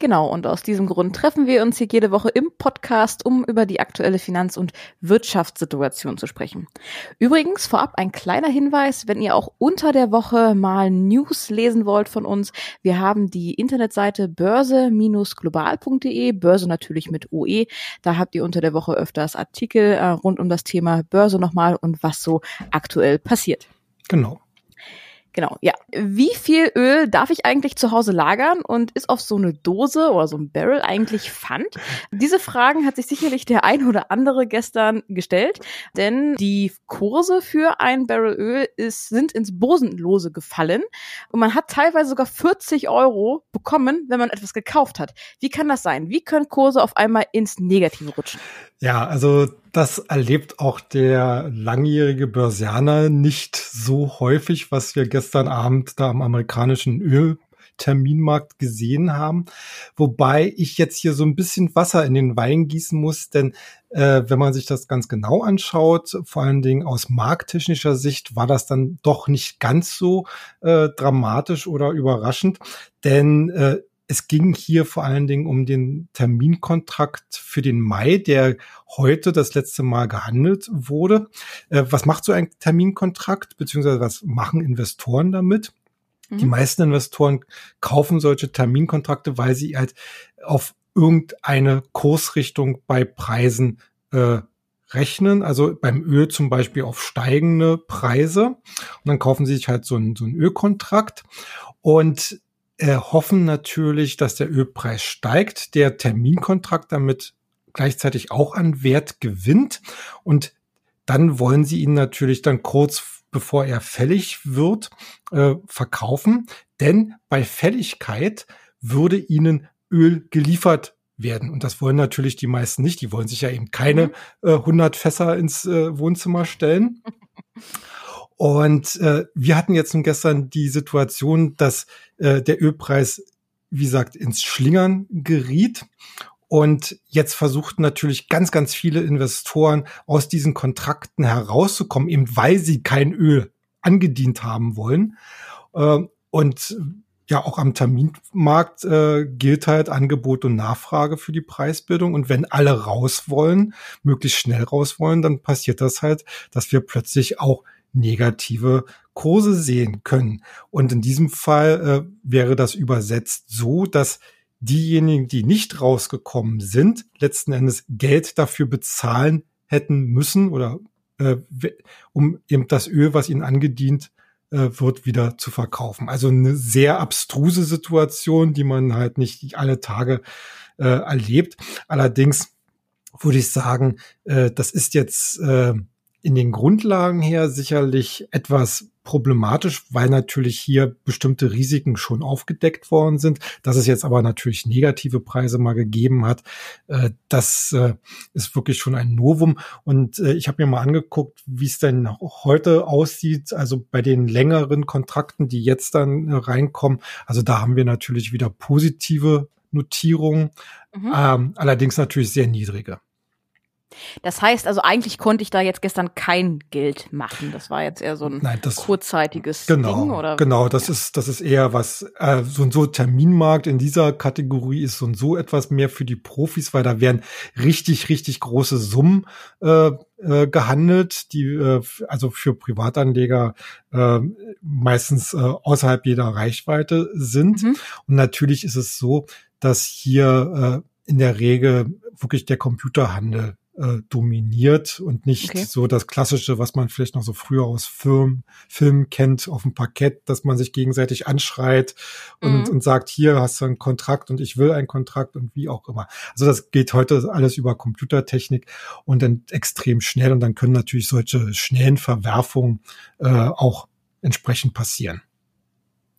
Genau, und aus diesem Grund treffen wir uns hier jede Woche im Podcast, um über die aktuelle Finanz- und Wirtschaftssituation zu sprechen. Übrigens, vorab ein kleiner Hinweis, wenn ihr auch unter der Woche mal News lesen wollt von uns. Wir haben die Internetseite börse-global.de, Börse natürlich mit OE. Da habt ihr unter der Woche öfters Artikel äh, rund um das Thema Börse nochmal und was so aktuell passiert. Genau. Genau, ja. Wie viel Öl darf ich eigentlich zu Hause lagern und ist auf so eine Dose oder so ein Barrel eigentlich Pfand? Diese Fragen hat sich sicherlich der ein oder andere gestern gestellt, denn die Kurse für ein Barrel Öl ist, sind ins Bosenlose gefallen und man hat teilweise sogar 40 Euro bekommen, wenn man etwas gekauft hat. Wie kann das sein? Wie können Kurse auf einmal ins Negative rutschen? Ja, also das erlebt auch der langjährige Börsianer nicht so häufig, was wir gestern Abend da am amerikanischen Ölterminmarkt gesehen haben. Wobei ich jetzt hier so ein bisschen Wasser in den Wein gießen muss, denn äh, wenn man sich das ganz genau anschaut, vor allen Dingen aus markttechnischer Sicht, war das dann doch nicht ganz so äh, dramatisch oder überraschend, denn äh, es ging hier vor allen Dingen um den Terminkontrakt für den Mai, der heute das letzte Mal gehandelt wurde. Äh, was macht so ein Terminkontrakt, beziehungsweise was machen Investoren damit? Mhm. Die meisten Investoren kaufen solche Terminkontrakte, weil sie halt auf irgendeine Kursrichtung bei Preisen äh, rechnen, also beim Öl zum Beispiel auf steigende Preise. Und dann kaufen sie sich halt so einen, so einen Ölkontrakt. Und äh, hoffen natürlich, dass der Ölpreis steigt, der Terminkontrakt damit gleichzeitig auch an Wert gewinnt und dann wollen sie ihn natürlich dann kurz bevor er fällig wird, äh, verkaufen, denn bei Fälligkeit würde ihnen Öl geliefert werden. Und das wollen natürlich die meisten nicht. Die wollen sich ja eben keine mhm. äh, 100 Fässer ins äh, Wohnzimmer stellen. Und äh, wir hatten jetzt nun gestern die Situation, dass äh, der Ölpreis, wie gesagt, ins Schlingern geriet. Und jetzt versuchten natürlich ganz, ganz viele Investoren aus diesen Kontrakten herauszukommen, eben weil sie kein Öl angedient haben wollen. Äh, und ja, auch am Terminmarkt äh, gilt halt Angebot und Nachfrage für die Preisbildung. Und wenn alle raus wollen, möglichst schnell raus wollen, dann passiert das halt, dass wir plötzlich auch negative Kurse sehen können. Und in diesem Fall äh, wäre das übersetzt so, dass diejenigen, die nicht rausgekommen sind, letzten Endes Geld dafür bezahlen hätten müssen oder äh, um eben das Öl, was ihnen angedient äh, wird, wieder zu verkaufen. Also eine sehr abstruse Situation, die man halt nicht alle Tage äh, erlebt. Allerdings würde ich sagen, äh, das ist jetzt äh, in den Grundlagen her sicherlich etwas problematisch, weil natürlich hier bestimmte Risiken schon aufgedeckt worden sind. Dass es jetzt aber natürlich negative Preise mal gegeben hat, äh, das äh, ist wirklich schon ein Novum. Und äh, ich habe mir mal angeguckt, wie es denn heute aussieht. Also bei den längeren Kontrakten, die jetzt dann reinkommen. Also da haben wir natürlich wieder positive Notierungen, mhm. ähm, allerdings natürlich sehr niedrige. Das heißt also, eigentlich konnte ich da jetzt gestern kein Geld machen. Das war jetzt eher so ein Nein, das, kurzzeitiges genau, Ding, oder? Genau, das ja. ist, das ist eher was, äh, so ein so Terminmarkt in dieser Kategorie ist so und so etwas mehr für die Profis, weil da werden richtig, richtig große Summen äh, äh, gehandelt, die äh, also für Privatanleger äh, meistens äh, außerhalb jeder Reichweite sind. Mhm. Und natürlich ist es so, dass hier äh, in der Regel wirklich der Computerhandel äh, dominiert und nicht okay. so das Klassische, was man vielleicht noch so früher aus Film, Filmen kennt, auf dem Parkett, dass man sich gegenseitig anschreit und, mhm. und sagt, hier hast du einen Kontrakt und ich will einen Kontrakt und wie auch immer. Also das geht heute alles über Computertechnik und dann extrem schnell und dann können natürlich solche schnellen Verwerfungen äh, auch entsprechend passieren.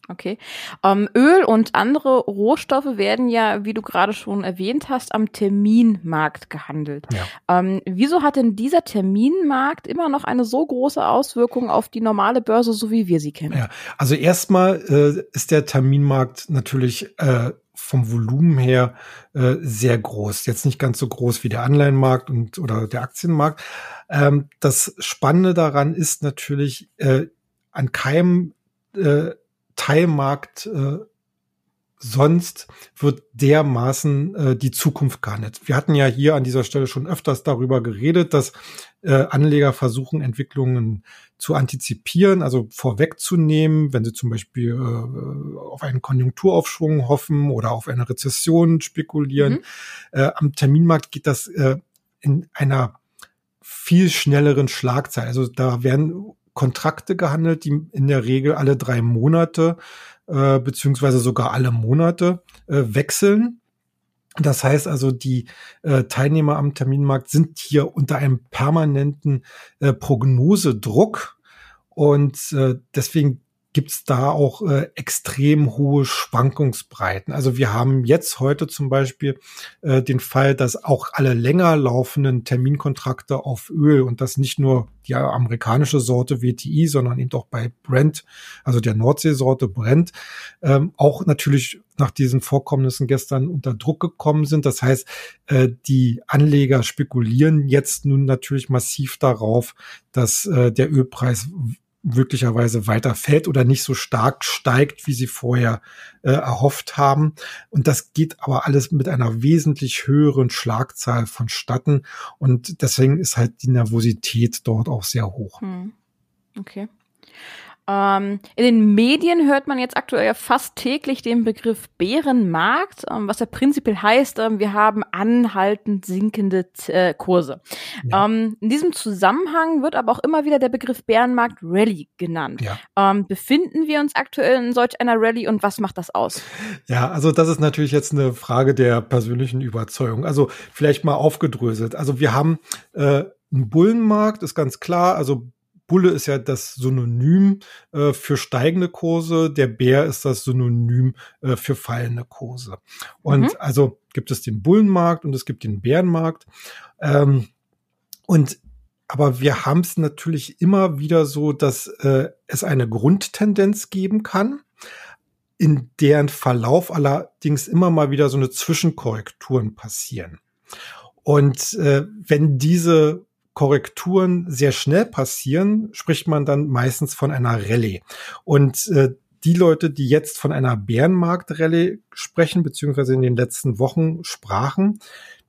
Okay. Ähm, Öl und andere Rohstoffe werden ja, wie du gerade schon erwähnt hast, am Terminmarkt gehandelt. Ja. Ähm, wieso hat denn dieser Terminmarkt immer noch eine so große Auswirkung auf die normale Börse, so wie wir sie kennen? Ja, also erstmal äh, ist der Terminmarkt natürlich äh, vom Volumen her äh, sehr groß. Jetzt nicht ganz so groß wie der Anleihenmarkt und oder der Aktienmarkt. Ähm, das Spannende daran ist natürlich, äh, an keinem äh, Teilmarkt äh, sonst wird dermaßen äh, die Zukunft gehandelt. Wir hatten ja hier an dieser Stelle schon öfters darüber geredet, dass äh, Anleger versuchen, Entwicklungen zu antizipieren, also vorwegzunehmen, wenn sie zum Beispiel äh, auf einen Konjunkturaufschwung hoffen oder auf eine Rezession spekulieren. Mhm. Äh, am Terminmarkt geht das äh, in einer viel schnelleren Schlagzeit. Also da werden Kontrakte gehandelt, die in der Regel alle drei Monate äh, beziehungsweise sogar alle Monate äh, wechseln. Das heißt also, die äh, Teilnehmer am Terminmarkt sind hier unter einem permanenten äh, Prognosedruck und äh, deswegen gibt es da auch äh, extrem hohe Schwankungsbreiten. Also wir haben jetzt heute zum Beispiel äh, den Fall, dass auch alle länger laufenden Terminkontrakte auf Öl und das nicht nur die amerikanische Sorte WTI, sondern eben auch bei Brent, also der Nordseesorte Brent, ähm, auch natürlich nach diesen Vorkommnissen gestern unter Druck gekommen sind. Das heißt, äh, die Anleger spekulieren jetzt nun natürlich massiv darauf, dass äh, der Ölpreis möglicherweise weiter fällt oder nicht so stark steigt, wie sie vorher äh, erhofft haben. Und das geht aber alles mit einer wesentlich höheren Schlagzahl vonstatten. Und deswegen ist halt die Nervosität dort auch sehr hoch. Hm. Okay. Ähm, in den Medien hört man jetzt aktuell fast täglich den Begriff Bärenmarkt, ähm, was ja prinzipiell heißt, ähm, wir haben anhaltend sinkende äh, Kurse. Ja. Ähm, in diesem Zusammenhang wird aber auch immer wieder der Begriff Bärenmarkt Rally genannt. Ja. Ähm, befinden wir uns aktuell in solch einer Rally und was macht das aus? Ja, also das ist natürlich jetzt eine Frage der persönlichen Überzeugung. Also vielleicht mal aufgedröselt. Also wir haben äh, ein Bullenmarkt, ist ganz klar. Also Bulle ist ja das Synonym äh, für steigende Kurse, der Bär ist das Synonym äh, für fallende Kurse. Und mhm. also gibt es den Bullenmarkt und es gibt den Bärenmarkt. Ähm, und aber wir haben es natürlich immer wieder so, dass äh, es eine Grundtendenz geben kann, in deren Verlauf allerdings immer mal wieder so eine Zwischenkorrekturen passieren. Und äh, wenn diese Korrekturen sehr schnell passieren, spricht man dann meistens von einer Rallye. Und äh, die Leute, die jetzt von einer Bärenmarkt-Rallye sprechen, beziehungsweise in den letzten Wochen sprachen,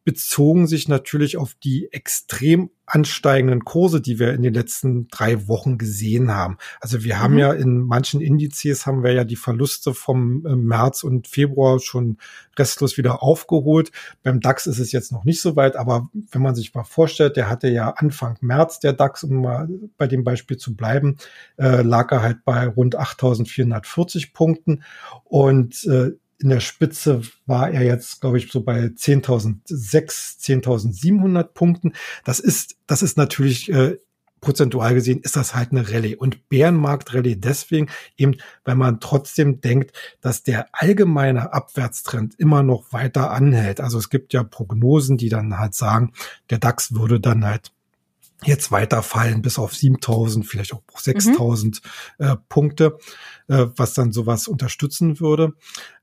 bezogen sich natürlich auf die extrem ansteigenden Kurse, die wir in den letzten drei Wochen gesehen haben. Also wir mhm. haben ja in manchen Indizes haben wir ja die Verluste vom äh, März und Februar schon restlos wieder aufgeholt. Beim DAX ist es jetzt noch nicht so weit, aber wenn man sich mal vorstellt, der hatte ja Anfang März der DAX, um mal bei dem Beispiel zu bleiben, äh, lag er halt bei rund 8.440 Punkten und äh, in der Spitze war er jetzt, glaube ich, so bei 10.006, 10.700 Punkten. Das ist, das ist natürlich äh, prozentual gesehen ist das halt eine Rallye und Bärenmarkt-Rallye deswegen eben, weil man trotzdem denkt, dass der allgemeine Abwärtstrend immer noch weiter anhält. Also es gibt ja Prognosen, die dann halt sagen, der DAX würde dann halt jetzt weiterfallen bis auf 7000, vielleicht auch 6000 mhm. äh, Punkte, äh, was dann sowas unterstützen würde.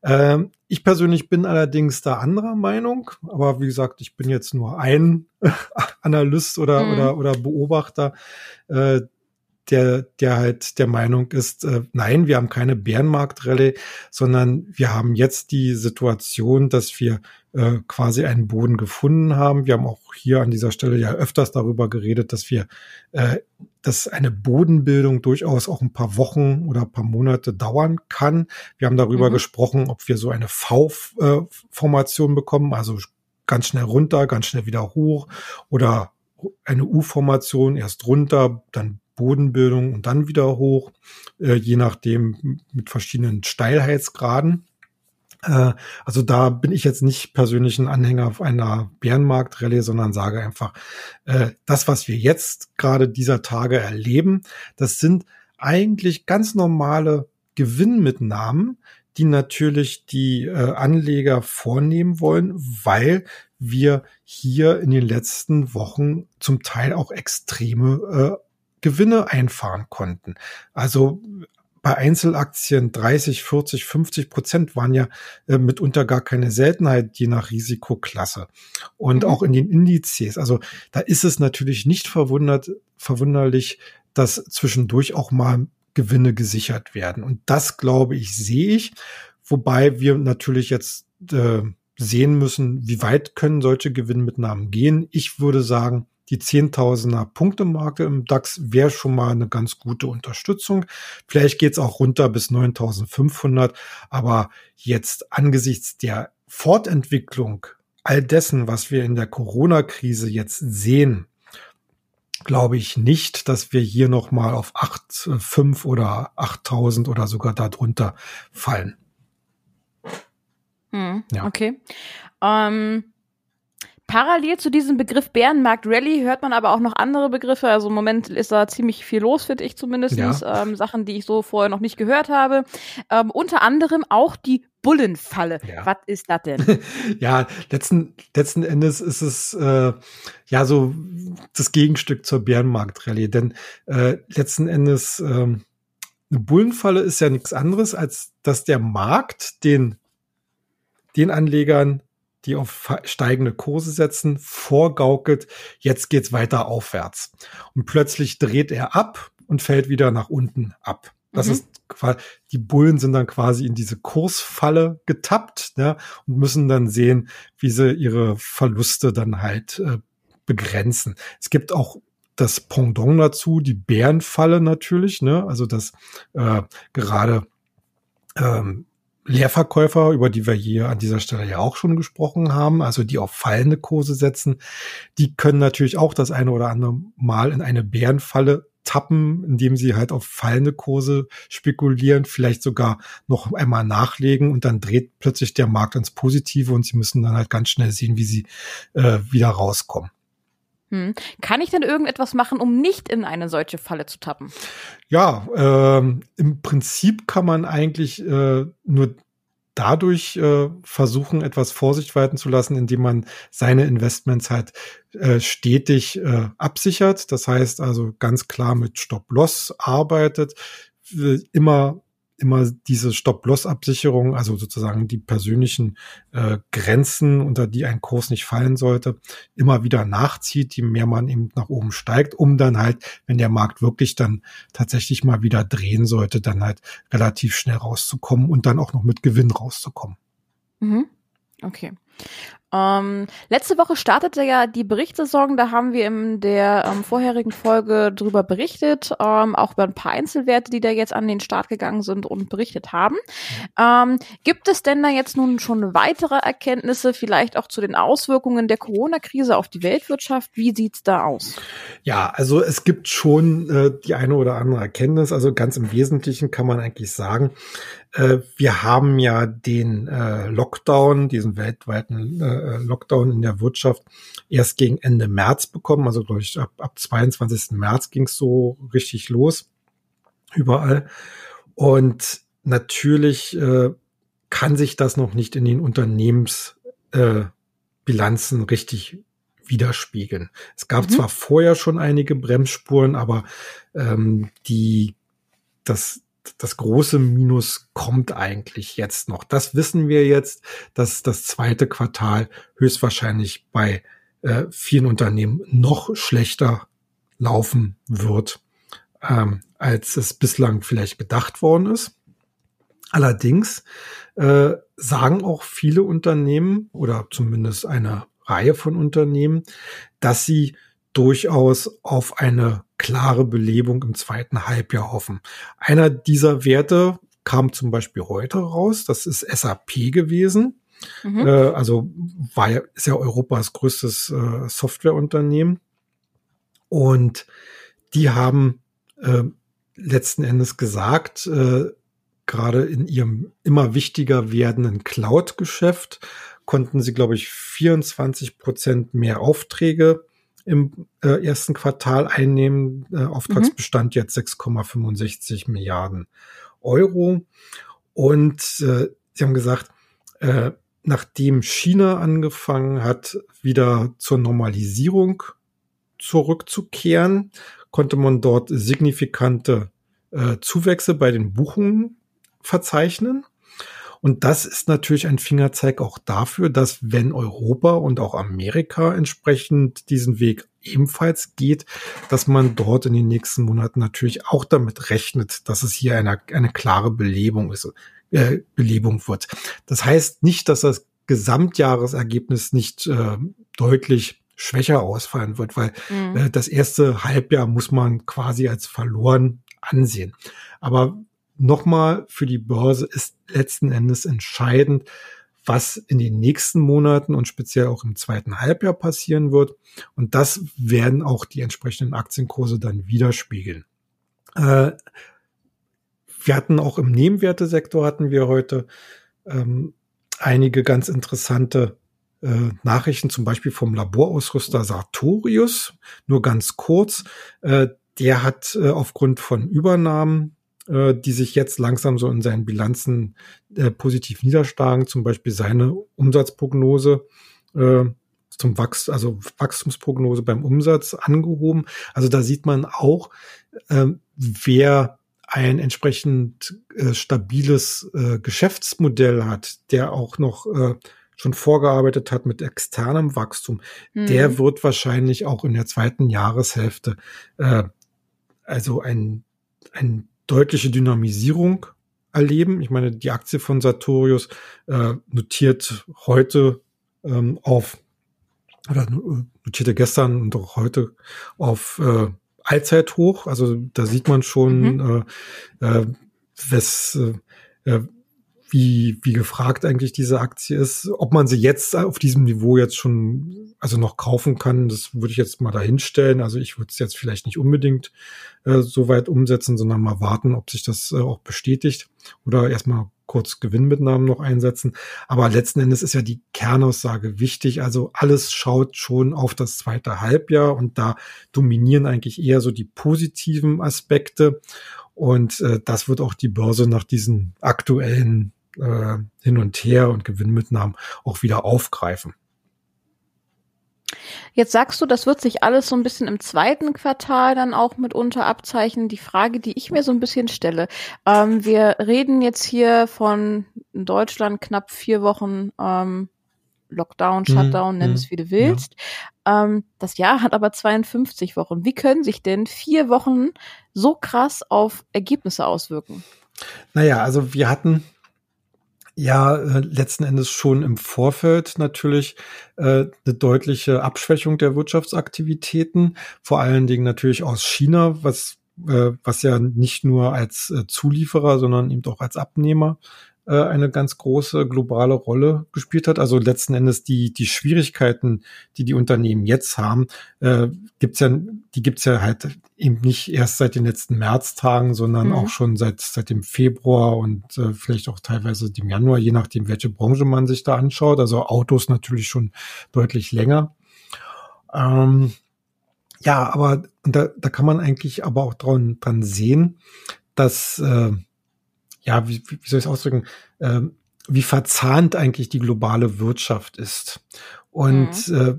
Ähm, ich persönlich bin allerdings da anderer Meinung, aber wie gesagt, ich bin jetzt nur ein Analyst oder, mhm. oder, oder Beobachter. Äh, der, der halt der Meinung ist, äh, nein, wir haben keine Bärenmarktrallye, sondern wir haben jetzt die Situation, dass wir äh, quasi einen Boden gefunden haben. Wir haben auch hier an dieser Stelle ja öfters darüber geredet, dass wir, äh, dass eine Bodenbildung durchaus auch ein paar Wochen oder ein paar Monate dauern kann. Wir haben darüber mhm. gesprochen, ob wir so eine V-Formation äh, bekommen, also ganz schnell runter, ganz schnell wieder hoch oder eine U-Formation erst runter, dann Bodenbildung und dann wieder hoch, äh, je nachdem mit verschiedenen Steilheitsgraden. Äh, also da bin ich jetzt nicht persönlich ein Anhänger auf einer Bärenmarktrallye, sondern sage einfach, äh, das, was wir jetzt gerade dieser Tage erleben, das sind eigentlich ganz normale Gewinnmitnahmen, die natürlich die äh, Anleger vornehmen wollen, weil wir hier in den letzten Wochen zum Teil auch extreme äh, Gewinne einfahren konnten. Also bei Einzelaktien 30, 40, 50 Prozent waren ja äh, mitunter gar keine Seltenheit, je nach Risikoklasse. Und mhm. auch in den Indizes. Also da ist es natürlich nicht verwundert, verwunderlich, dass zwischendurch auch mal Gewinne gesichert werden. Und das, glaube ich, sehe ich. Wobei wir natürlich jetzt äh, sehen müssen, wie weit können solche Gewinnmitnahmen gehen. Ich würde sagen, die Zehntausender Punkte-Marke im DAX wäre schon mal eine ganz gute Unterstützung. Vielleicht geht's auch runter bis 9500, aber jetzt angesichts der Fortentwicklung all dessen, was wir in der Corona-Krise jetzt sehen, glaube ich nicht, dass wir hier noch mal auf 8, 5 oder 8000 oder sogar darunter fallen. Hm, ja. Okay. Ähm, Parallel zu diesem Begriff Bärenmarkt Rally hört man aber auch noch andere Begriffe. Also im Moment ist da ziemlich viel los, finde ich zumindest. Ja. Ähm, Sachen, die ich so vorher noch nicht gehört habe. Ähm, unter anderem auch die Bullenfalle. Ja. Was ist das denn? ja, letzten, letzten Endes ist es äh, ja so das Gegenstück zur Bärenmarkt-Rallye. Denn äh, letzten Endes äh, eine Bullenfalle ist ja nichts anderes, als dass der Markt den, den Anlegern die auf steigende Kurse setzen, vorgaukelt, jetzt geht's weiter aufwärts. Und plötzlich dreht er ab und fällt wieder nach unten ab. Das mhm. ist die Bullen sind dann quasi in diese Kursfalle getappt ne, und müssen dann sehen, wie sie ihre Verluste dann halt äh, begrenzen. Es gibt auch das Pendant dazu, die Bärenfalle natürlich, ne, also das äh, gerade ähm, Leerverkäufer, über die wir hier an dieser Stelle ja auch schon gesprochen haben, also die auf fallende Kurse setzen, die können natürlich auch das eine oder andere Mal in eine Bärenfalle tappen, indem sie halt auf fallende Kurse spekulieren, vielleicht sogar noch einmal nachlegen und dann dreht plötzlich der Markt ins Positive und sie müssen dann halt ganz schnell sehen, wie sie äh, wieder rauskommen. Hm. Kann ich denn irgendetwas machen, um nicht in eine solche Falle zu tappen? Ja, ähm, im Prinzip kann man eigentlich äh, nur dadurch äh, versuchen, etwas Vorsicht walten zu lassen, indem man seine Investments halt äh, stetig äh, absichert. Das heißt also ganz klar mit Stop-Loss arbeitet, immer immer diese Stop-Loss-Absicherung, also sozusagen die persönlichen äh, Grenzen, unter die ein Kurs nicht fallen sollte, immer wieder nachzieht, je mehr man eben nach oben steigt, um dann halt, wenn der Markt wirklich dann tatsächlich mal wieder drehen sollte, dann halt relativ schnell rauszukommen und dann auch noch mit Gewinn rauszukommen. Mhm. Okay. Ähm, letzte Woche startete ja die Berichtssaison, da haben wir in der ähm, vorherigen Folge drüber berichtet, ähm, auch über ein paar Einzelwerte, die da jetzt an den Start gegangen sind und berichtet haben. Ähm, gibt es denn da jetzt nun schon weitere Erkenntnisse, vielleicht auch zu den Auswirkungen der Corona-Krise auf die Weltwirtschaft? Wie sieht's da aus? Ja, also es gibt schon äh, die eine oder andere Erkenntnis. Also ganz im Wesentlichen kann man eigentlich sagen, äh, wir haben ja den äh, Lockdown, diesen weltweiten äh, Lockdown in der Wirtschaft erst gegen Ende März bekommen. Also glaube ich, ab, ab 22. März ging es so richtig los. Überall. Und natürlich äh, kann sich das noch nicht in den Unternehmensbilanzen äh, richtig widerspiegeln. Es gab mhm. zwar vorher schon einige Bremsspuren, aber ähm, die das das große Minus kommt eigentlich jetzt noch. Das wissen wir jetzt, dass das zweite Quartal höchstwahrscheinlich bei äh, vielen Unternehmen noch schlechter laufen wird, ähm, als es bislang vielleicht gedacht worden ist. Allerdings äh, sagen auch viele Unternehmen oder zumindest eine Reihe von Unternehmen, dass sie durchaus auf eine klare Belebung im zweiten Halbjahr hoffen. Einer dieser Werte kam zum Beispiel heute raus. Das ist SAP gewesen. Mhm. Äh, also war ja, ist ja Europas größtes äh, Softwareunternehmen. Und die haben äh, letzten Endes gesagt, äh, gerade in ihrem immer wichtiger werdenden Cloud-Geschäft konnten sie, glaube ich, 24 Prozent mehr Aufträge im äh, ersten Quartal einnehmen. Äh, Auftragsbestand mhm. jetzt 6,65 Milliarden Euro. Und äh, sie haben gesagt, äh, nachdem China angefangen hat, wieder zur Normalisierung zurückzukehren, konnte man dort signifikante äh, Zuwächse bei den Buchungen verzeichnen. Und das ist natürlich ein Fingerzeig auch dafür, dass wenn Europa und auch Amerika entsprechend diesen Weg ebenfalls geht, dass man dort in den nächsten Monaten natürlich auch damit rechnet, dass es hier eine, eine klare Belebung ist, äh, Belebung wird. Das heißt nicht, dass das Gesamtjahresergebnis nicht äh, deutlich schwächer ausfallen wird, weil mhm. äh, das erste Halbjahr muss man quasi als verloren ansehen. Aber nochmal für die Börse ist letzten Endes entscheidend, was in den nächsten Monaten und speziell auch im zweiten Halbjahr passieren wird. Und das werden auch die entsprechenden Aktienkurse dann widerspiegeln. Äh, wir hatten auch im Nebenwertesektor hatten wir heute ähm, einige ganz interessante äh, Nachrichten, zum Beispiel vom Laborausrüster Sartorius. Nur ganz kurz. Äh, der hat äh, aufgrund von Übernahmen äh, die sich jetzt langsam so in seinen Bilanzen äh, positiv niederschlagen, zum Beispiel seine Umsatzprognose äh, zum Wachs also Wachstumsprognose beim Umsatz angehoben. Also da sieht man auch, äh, wer ein entsprechend äh, stabiles äh, Geschäftsmodell hat, der auch noch äh, schon vorgearbeitet hat mit externem Wachstum, mhm. der wird wahrscheinlich auch in der zweiten Jahreshälfte äh, also ein, ein deutliche Dynamisierung erleben. Ich meine, die Aktie von Sartorius äh, notiert heute ähm, auf, oder notierte gestern und auch heute auf äh, Allzeithoch. Also da sieht man schon, mhm. äh, äh, was, äh, wie, wie gefragt eigentlich diese Aktie ist. Ob man sie jetzt auf diesem Niveau jetzt schon also noch kaufen kann, das würde ich jetzt mal dahinstellen. Also ich würde es jetzt vielleicht nicht unbedingt äh, so weit umsetzen, sondern mal warten, ob sich das äh, auch bestätigt oder erstmal kurz Gewinnmitnahmen noch einsetzen. Aber letzten Endes ist ja die Kernaussage wichtig. Also alles schaut schon auf das zweite Halbjahr und da dominieren eigentlich eher so die positiven Aspekte. Und äh, das wird auch die Börse nach diesen aktuellen äh, hin und her und Gewinnmitnahmen auch wieder aufgreifen. Jetzt sagst du, das wird sich alles so ein bisschen im zweiten Quartal dann auch mitunter abzeichnen. Die Frage, die ich mir so ein bisschen stelle, ähm, wir reden jetzt hier von in Deutschland knapp vier Wochen ähm, Lockdown, mhm, Shutdown, mhm, nenn es wie du willst. Ja. Ähm, das Jahr hat aber 52 Wochen. Wie können sich denn vier Wochen so krass auf Ergebnisse auswirken? Naja, also wir hatten ja, äh, letzten Endes schon im Vorfeld natürlich äh, eine deutliche Abschwächung der Wirtschaftsaktivitäten, vor allen Dingen natürlich aus China, was äh, was ja nicht nur als äh, Zulieferer, sondern eben auch als Abnehmer äh, eine ganz große globale Rolle gespielt hat. Also letzten Endes die, die Schwierigkeiten, die die Unternehmen jetzt haben, äh, gibt's ja, die gibt's ja halt eben nicht erst seit den letzten Märztagen, sondern mhm. auch schon seit, seit dem Februar und äh, vielleicht auch teilweise dem Januar, je nachdem, welche Branche man sich da anschaut. Also Autos natürlich schon deutlich länger. Ähm, ja, aber da, da kann man eigentlich aber auch dran, dran sehen, dass äh, ja, wie, wie soll ich es ausdrücken, äh, wie verzahnt eigentlich die globale Wirtschaft ist. Und mhm. äh,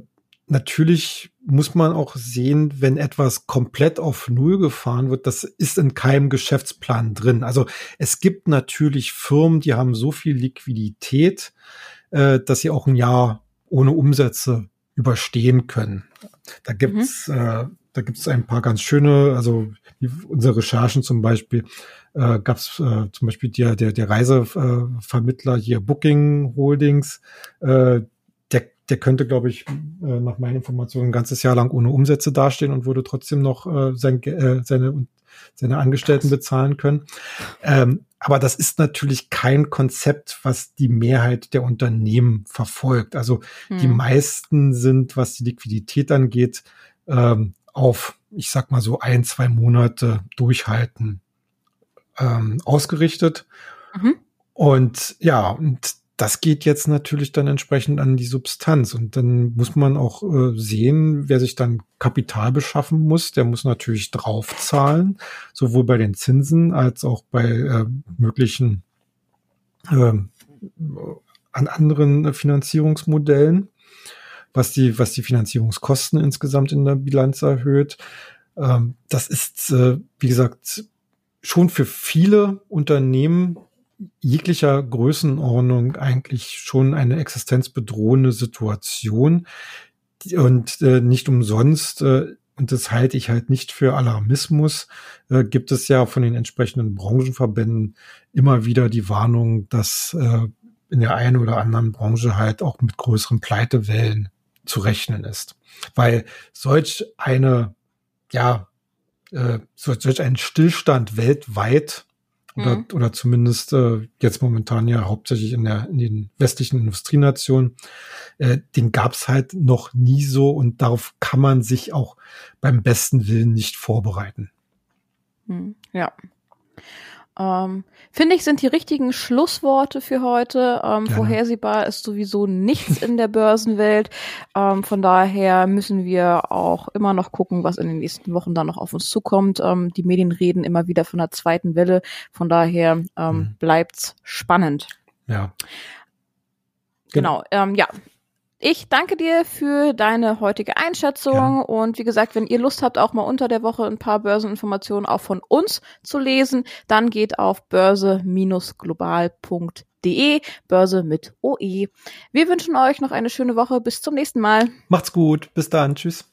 natürlich muss man auch sehen, wenn etwas komplett auf Null gefahren wird, das ist in keinem Geschäftsplan drin. Also es gibt natürlich Firmen, die haben so viel Liquidität, äh, dass sie auch ein Jahr ohne Umsätze überstehen können. Da gibt's, mhm. äh, da gibt's ein paar ganz schöne, also unsere Recherchen zum Beispiel, äh, gab es äh, zum Beispiel der, der, der Reisevermittler hier Booking Holdings, äh, der, der könnte, glaube ich, äh, nach meinen Informationen ein ganzes Jahr lang ohne Umsätze dastehen und würde trotzdem noch äh, sein, äh, seine, seine Angestellten bezahlen können. Ähm, aber das ist natürlich kein Konzept, was die Mehrheit der Unternehmen verfolgt. Also hm. die meisten sind, was die Liquidität angeht, ähm, auf, ich sag mal so ein, zwei Monate durchhalten ähm, ausgerichtet. Mhm. Und ja, und das geht jetzt natürlich dann entsprechend an die Substanz. Und dann muss man auch äh, sehen, wer sich dann Kapital beschaffen muss, der muss natürlich draufzahlen, sowohl bei den Zinsen als auch bei äh, möglichen äh, an anderen Finanzierungsmodellen, was die, was die Finanzierungskosten insgesamt in der Bilanz erhöht. Ähm, das ist, äh, wie gesagt, schon für viele Unternehmen jeglicher Größenordnung eigentlich schon eine existenzbedrohende Situation. Und äh, nicht umsonst, äh, und das halte ich halt nicht für Alarmismus, äh, gibt es ja von den entsprechenden Branchenverbänden immer wieder die Warnung, dass äh, in der einen oder anderen Branche halt auch mit größeren Pleitewellen zu rechnen ist. Weil solch eine, ja, äh, solch ein Stillstand weltweit oder, mhm. oder zumindest äh, jetzt momentan ja hauptsächlich in, der, in den westlichen Industrienationen, äh, den gab's halt noch nie so und darauf kann man sich auch beim besten Willen nicht vorbereiten. Mhm. Ja. Ähm, Finde ich, sind die richtigen Schlussworte für heute. Ähm, vorhersehbar ist sowieso nichts in der Börsenwelt. Ähm, von daher müssen wir auch immer noch gucken, was in den nächsten Wochen dann noch auf uns zukommt. Ähm, die Medien reden immer wieder von einer zweiten Welle. Von daher ähm, mhm. bleibt's spannend. Ja. Genau, ähm, ja. Ich danke dir für deine heutige Einschätzung ja. und wie gesagt, wenn ihr Lust habt, auch mal unter der Woche ein paar Börseninformationen auch von uns zu lesen, dann geht auf börse-global.de, Börse mit OE. Wir wünschen euch noch eine schöne Woche. Bis zum nächsten Mal. Macht's gut. Bis dann. Tschüss.